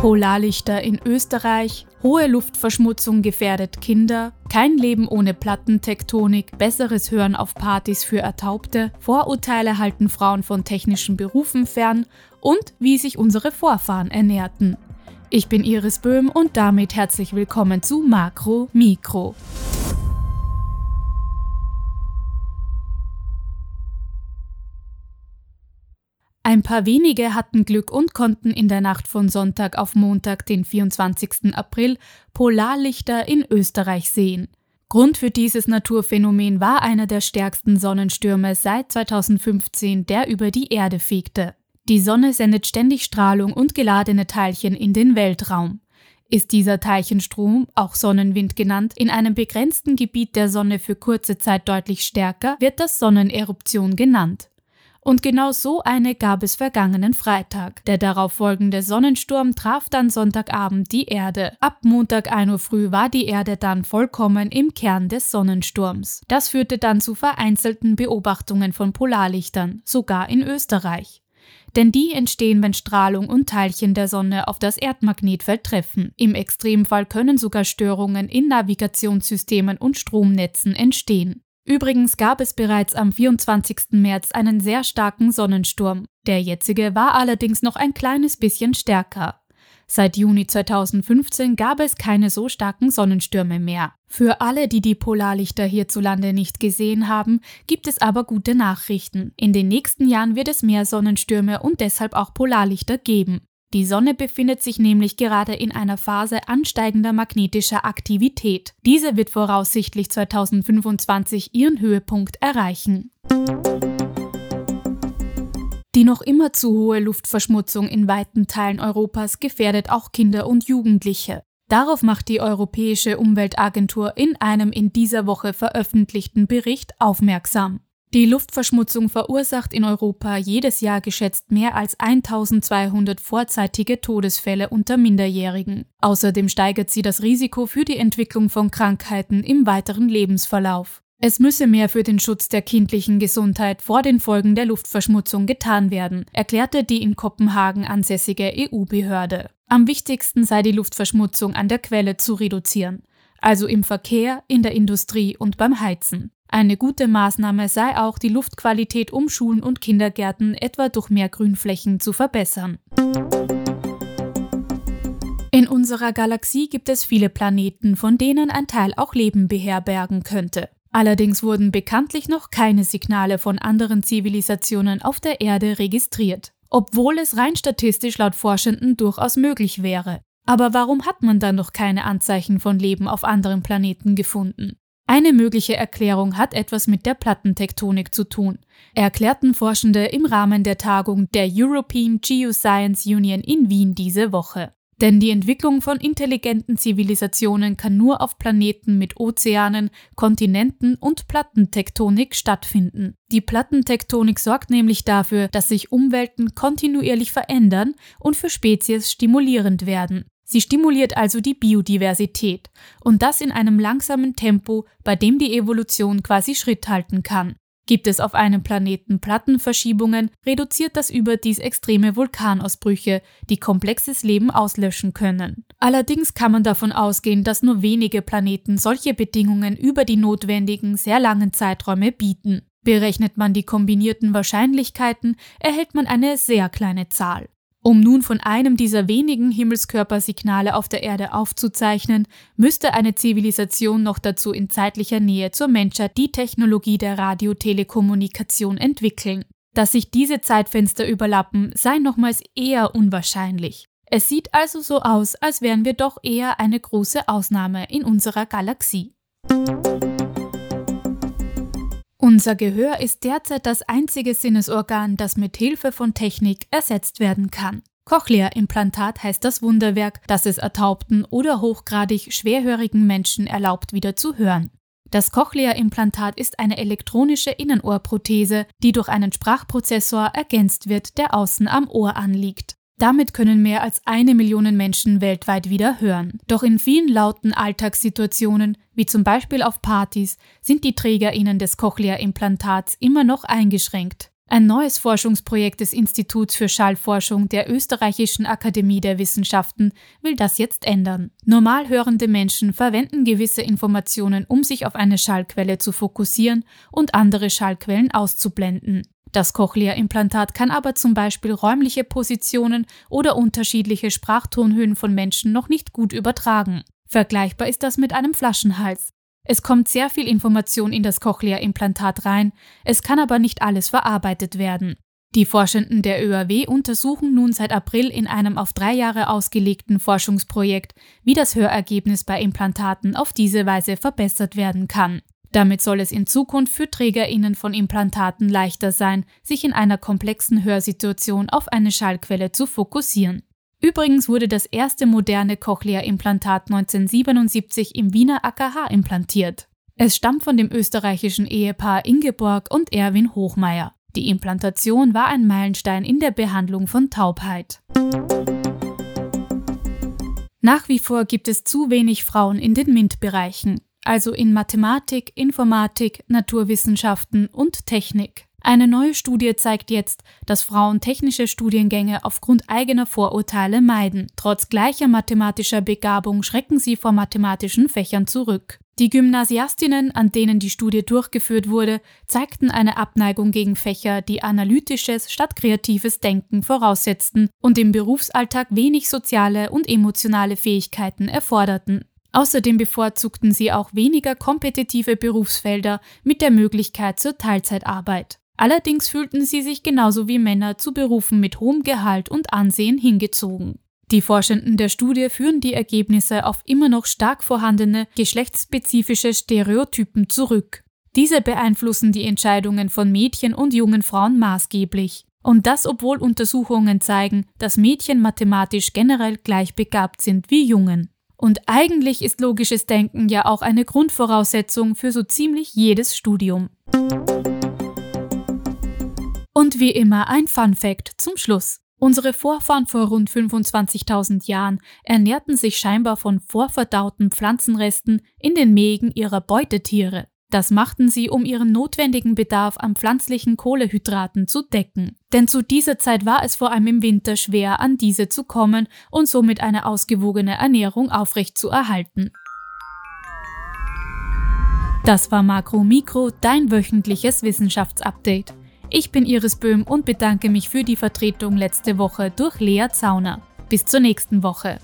Polarlichter in Österreich, hohe Luftverschmutzung gefährdet Kinder, kein Leben ohne Plattentektonik, besseres Hören auf Partys für Ertaubte, Vorurteile halten Frauen von technischen Berufen fern und wie sich unsere Vorfahren ernährten. Ich bin Iris Böhm und damit herzlich willkommen zu Makro Mikro. Ein paar wenige hatten Glück und konnten in der Nacht von Sonntag auf Montag, den 24. April, Polarlichter in Österreich sehen. Grund für dieses Naturphänomen war einer der stärksten Sonnenstürme seit 2015, der über die Erde fegte. Die Sonne sendet ständig Strahlung und geladene Teilchen in den Weltraum. Ist dieser Teilchenstrom, auch Sonnenwind genannt, in einem begrenzten Gebiet der Sonne für kurze Zeit deutlich stärker, wird das Sonneneruption genannt. Und genau so eine gab es vergangenen Freitag. Der darauffolgende Sonnensturm traf dann Sonntagabend die Erde. Ab Montag 1 Uhr früh war die Erde dann vollkommen im Kern des Sonnensturms. Das führte dann zu vereinzelten Beobachtungen von Polarlichtern, sogar in Österreich. Denn die entstehen, wenn Strahlung und Teilchen der Sonne auf das Erdmagnetfeld treffen. Im Extremfall können sogar Störungen in Navigationssystemen und Stromnetzen entstehen. Übrigens gab es bereits am 24. März einen sehr starken Sonnensturm. Der jetzige war allerdings noch ein kleines bisschen stärker. Seit Juni 2015 gab es keine so starken Sonnenstürme mehr. Für alle, die die Polarlichter hierzulande nicht gesehen haben, gibt es aber gute Nachrichten. In den nächsten Jahren wird es mehr Sonnenstürme und deshalb auch Polarlichter geben. Die Sonne befindet sich nämlich gerade in einer Phase ansteigender magnetischer Aktivität. Diese wird voraussichtlich 2025 ihren Höhepunkt erreichen. Die noch immer zu hohe Luftverschmutzung in weiten Teilen Europas gefährdet auch Kinder und Jugendliche. Darauf macht die Europäische Umweltagentur in einem in dieser Woche veröffentlichten Bericht aufmerksam. Die Luftverschmutzung verursacht in Europa jedes Jahr geschätzt mehr als 1200 vorzeitige Todesfälle unter Minderjährigen. Außerdem steigert sie das Risiko für die Entwicklung von Krankheiten im weiteren Lebensverlauf. Es müsse mehr für den Schutz der kindlichen Gesundheit vor den Folgen der Luftverschmutzung getan werden, erklärte die in Kopenhagen ansässige EU-Behörde. Am wichtigsten sei die Luftverschmutzung an der Quelle zu reduzieren, also im Verkehr, in der Industrie und beim Heizen. Eine gute Maßnahme sei auch, die Luftqualität um Schulen und Kindergärten etwa durch mehr Grünflächen zu verbessern. In unserer Galaxie gibt es viele Planeten, von denen ein Teil auch Leben beherbergen könnte. Allerdings wurden bekanntlich noch keine Signale von anderen Zivilisationen auf der Erde registriert, obwohl es rein statistisch laut Forschenden durchaus möglich wäre. Aber warum hat man dann noch keine Anzeichen von Leben auf anderen Planeten gefunden? Eine mögliche Erklärung hat etwas mit der Plattentektonik zu tun, erklärten Forschende im Rahmen der Tagung der European Geoscience Union in Wien diese Woche. Denn die Entwicklung von intelligenten Zivilisationen kann nur auf Planeten mit Ozeanen, Kontinenten und Plattentektonik stattfinden. Die Plattentektonik sorgt nämlich dafür, dass sich Umwelten kontinuierlich verändern und für Spezies stimulierend werden. Sie stimuliert also die Biodiversität und das in einem langsamen Tempo, bei dem die Evolution quasi Schritt halten kann. Gibt es auf einem Planeten Plattenverschiebungen, reduziert das überdies extreme Vulkanausbrüche, die komplexes Leben auslöschen können. Allerdings kann man davon ausgehen, dass nur wenige Planeten solche Bedingungen über die notwendigen sehr langen Zeiträume bieten. Berechnet man die kombinierten Wahrscheinlichkeiten, erhält man eine sehr kleine Zahl. Um nun von einem dieser wenigen Himmelskörpersignale auf der Erde aufzuzeichnen, müsste eine Zivilisation noch dazu in zeitlicher Nähe zur Menschheit die Technologie der Radiotelekommunikation entwickeln. Dass sich diese Zeitfenster überlappen, sei nochmals eher unwahrscheinlich. Es sieht also so aus, als wären wir doch eher eine große Ausnahme in unserer Galaxie. Unser Gehör ist derzeit das einzige Sinnesorgan, das mit Hilfe von Technik ersetzt werden kann. Cochlea-Implantat heißt das Wunderwerk, das es ertaubten oder hochgradig schwerhörigen Menschen erlaubt, wieder zu hören. Das Cochlea-Implantat ist eine elektronische Innenohrprothese, die durch einen Sprachprozessor ergänzt wird, der außen am Ohr anliegt. Damit können mehr als eine Million Menschen weltweit wieder hören. Doch in vielen lauten Alltagssituationen, wie zum Beispiel auf Partys, sind die TrägerInnen des Cochlea-Implantats immer noch eingeschränkt. Ein neues Forschungsprojekt des Instituts für Schallforschung der Österreichischen Akademie der Wissenschaften will das jetzt ändern. Normal hörende Menschen verwenden gewisse Informationen, um sich auf eine Schallquelle zu fokussieren und andere Schallquellen auszublenden. Das Cochlea-Implantat kann aber zum Beispiel räumliche Positionen oder unterschiedliche Sprachtonhöhen von Menschen noch nicht gut übertragen. Vergleichbar ist das mit einem Flaschenhals. Es kommt sehr viel Information in das Cochlea-Implantat rein, es kann aber nicht alles verarbeitet werden. Die Forschenden der ÖAW untersuchen nun seit April in einem auf drei Jahre ausgelegten Forschungsprojekt, wie das Hörergebnis bei Implantaten auf diese Weise verbessert werden kann. Damit soll es in Zukunft für Trägerinnen von Implantaten leichter sein, sich in einer komplexen Hörsituation auf eine Schallquelle zu fokussieren. Übrigens wurde das erste moderne Cochlea-Implantat 1977 im Wiener AKH implantiert. Es stammt von dem österreichischen Ehepaar Ingeborg und Erwin Hochmeier. Die Implantation war ein Meilenstein in der Behandlung von Taubheit. Nach wie vor gibt es zu wenig Frauen in den MINT-Bereichen, also in Mathematik, Informatik, Naturwissenschaften und Technik. Eine neue Studie zeigt jetzt, dass Frauen technische Studiengänge aufgrund eigener Vorurteile meiden. Trotz gleicher mathematischer Begabung schrecken sie vor mathematischen Fächern zurück. Die Gymnasiastinnen, an denen die Studie durchgeführt wurde, zeigten eine Abneigung gegen Fächer, die analytisches statt kreatives Denken voraussetzten und im Berufsalltag wenig soziale und emotionale Fähigkeiten erforderten. Außerdem bevorzugten sie auch weniger kompetitive Berufsfelder mit der Möglichkeit zur Teilzeitarbeit. Allerdings fühlten sie sich genauso wie Männer zu Berufen mit hohem Gehalt und Ansehen hingezogen. Die Forschenden der Studie führen die Ergebnisse auf immer noch stark vorhandene geschlechtsspezifische Stereotypen zurück. Diese beeinflussen die Entscheidungen von Mädchen und jungen Frauen maßgeblich. Und das obwohl Untersuchungen zeigen, dass Mädchen mathematisch generell gleich begabt sind wie Jungen. Und eigentlich ist logisches Denken ja auch eine Grundvoraussetzung für so ziemlich jedes Studium. Und wie immer ein Fun Fact zum Schluss. Unsere Vorfahren vor rund 25.000 Jahren ernährten sich scheinbar von vorverdauten Pflanzenresten in den Mägen ihrer Beutetiere. Das machten sie, um ihren notwendigen Bedarf an pflanzlichen Kohlehydraten zu decken. Denn zu dieser Zeit war es vor allem im Winter schwer, an diese zu kommen und somit eine ausgewogene Ernährung aufrechtzuerhalten. Das war Makro Mikro, dein wöchentliches Wissenschaftsupdate. Ich bin Iris Böhm und bedanke mich für die Vertretung letzte Woche durch Lea Zauner. Bis zur nächsten Woche.